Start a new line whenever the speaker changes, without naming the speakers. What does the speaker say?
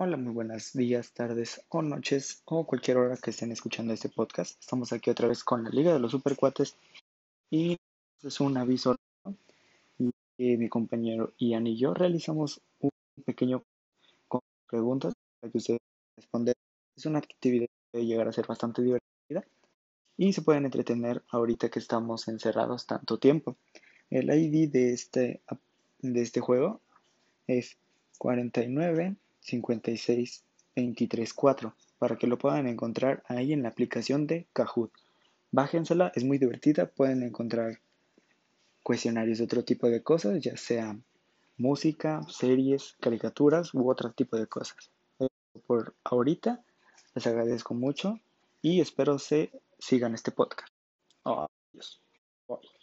Hola, muy buenos días, tardes o noches o cualquier hora que estén escuchando este podcast. Estamos aquí otra vez con la Liga de los Supercuates y es un aviso que mi compañero Ian y yo realizamos un pequeño con preguntas para que ustedes respondan. Es una actividad que puede llegar a ser bastante divertida y se pueden entretener ahorita que estamos encerrados tanto tiempo. El ID de este, de este juego es 49 56 23 4 para que lo puedan encontrar ahí en la aplicación de Kahoot. Bájensela, es muy divertida, pueden encontrar cuestionarios de otro tipo de cosas, ya sea música, series, caricaturas u otro tipo de cosas. Por ahorita les agradezco mucho y espero se sigan este podcast. Adiós. Bye.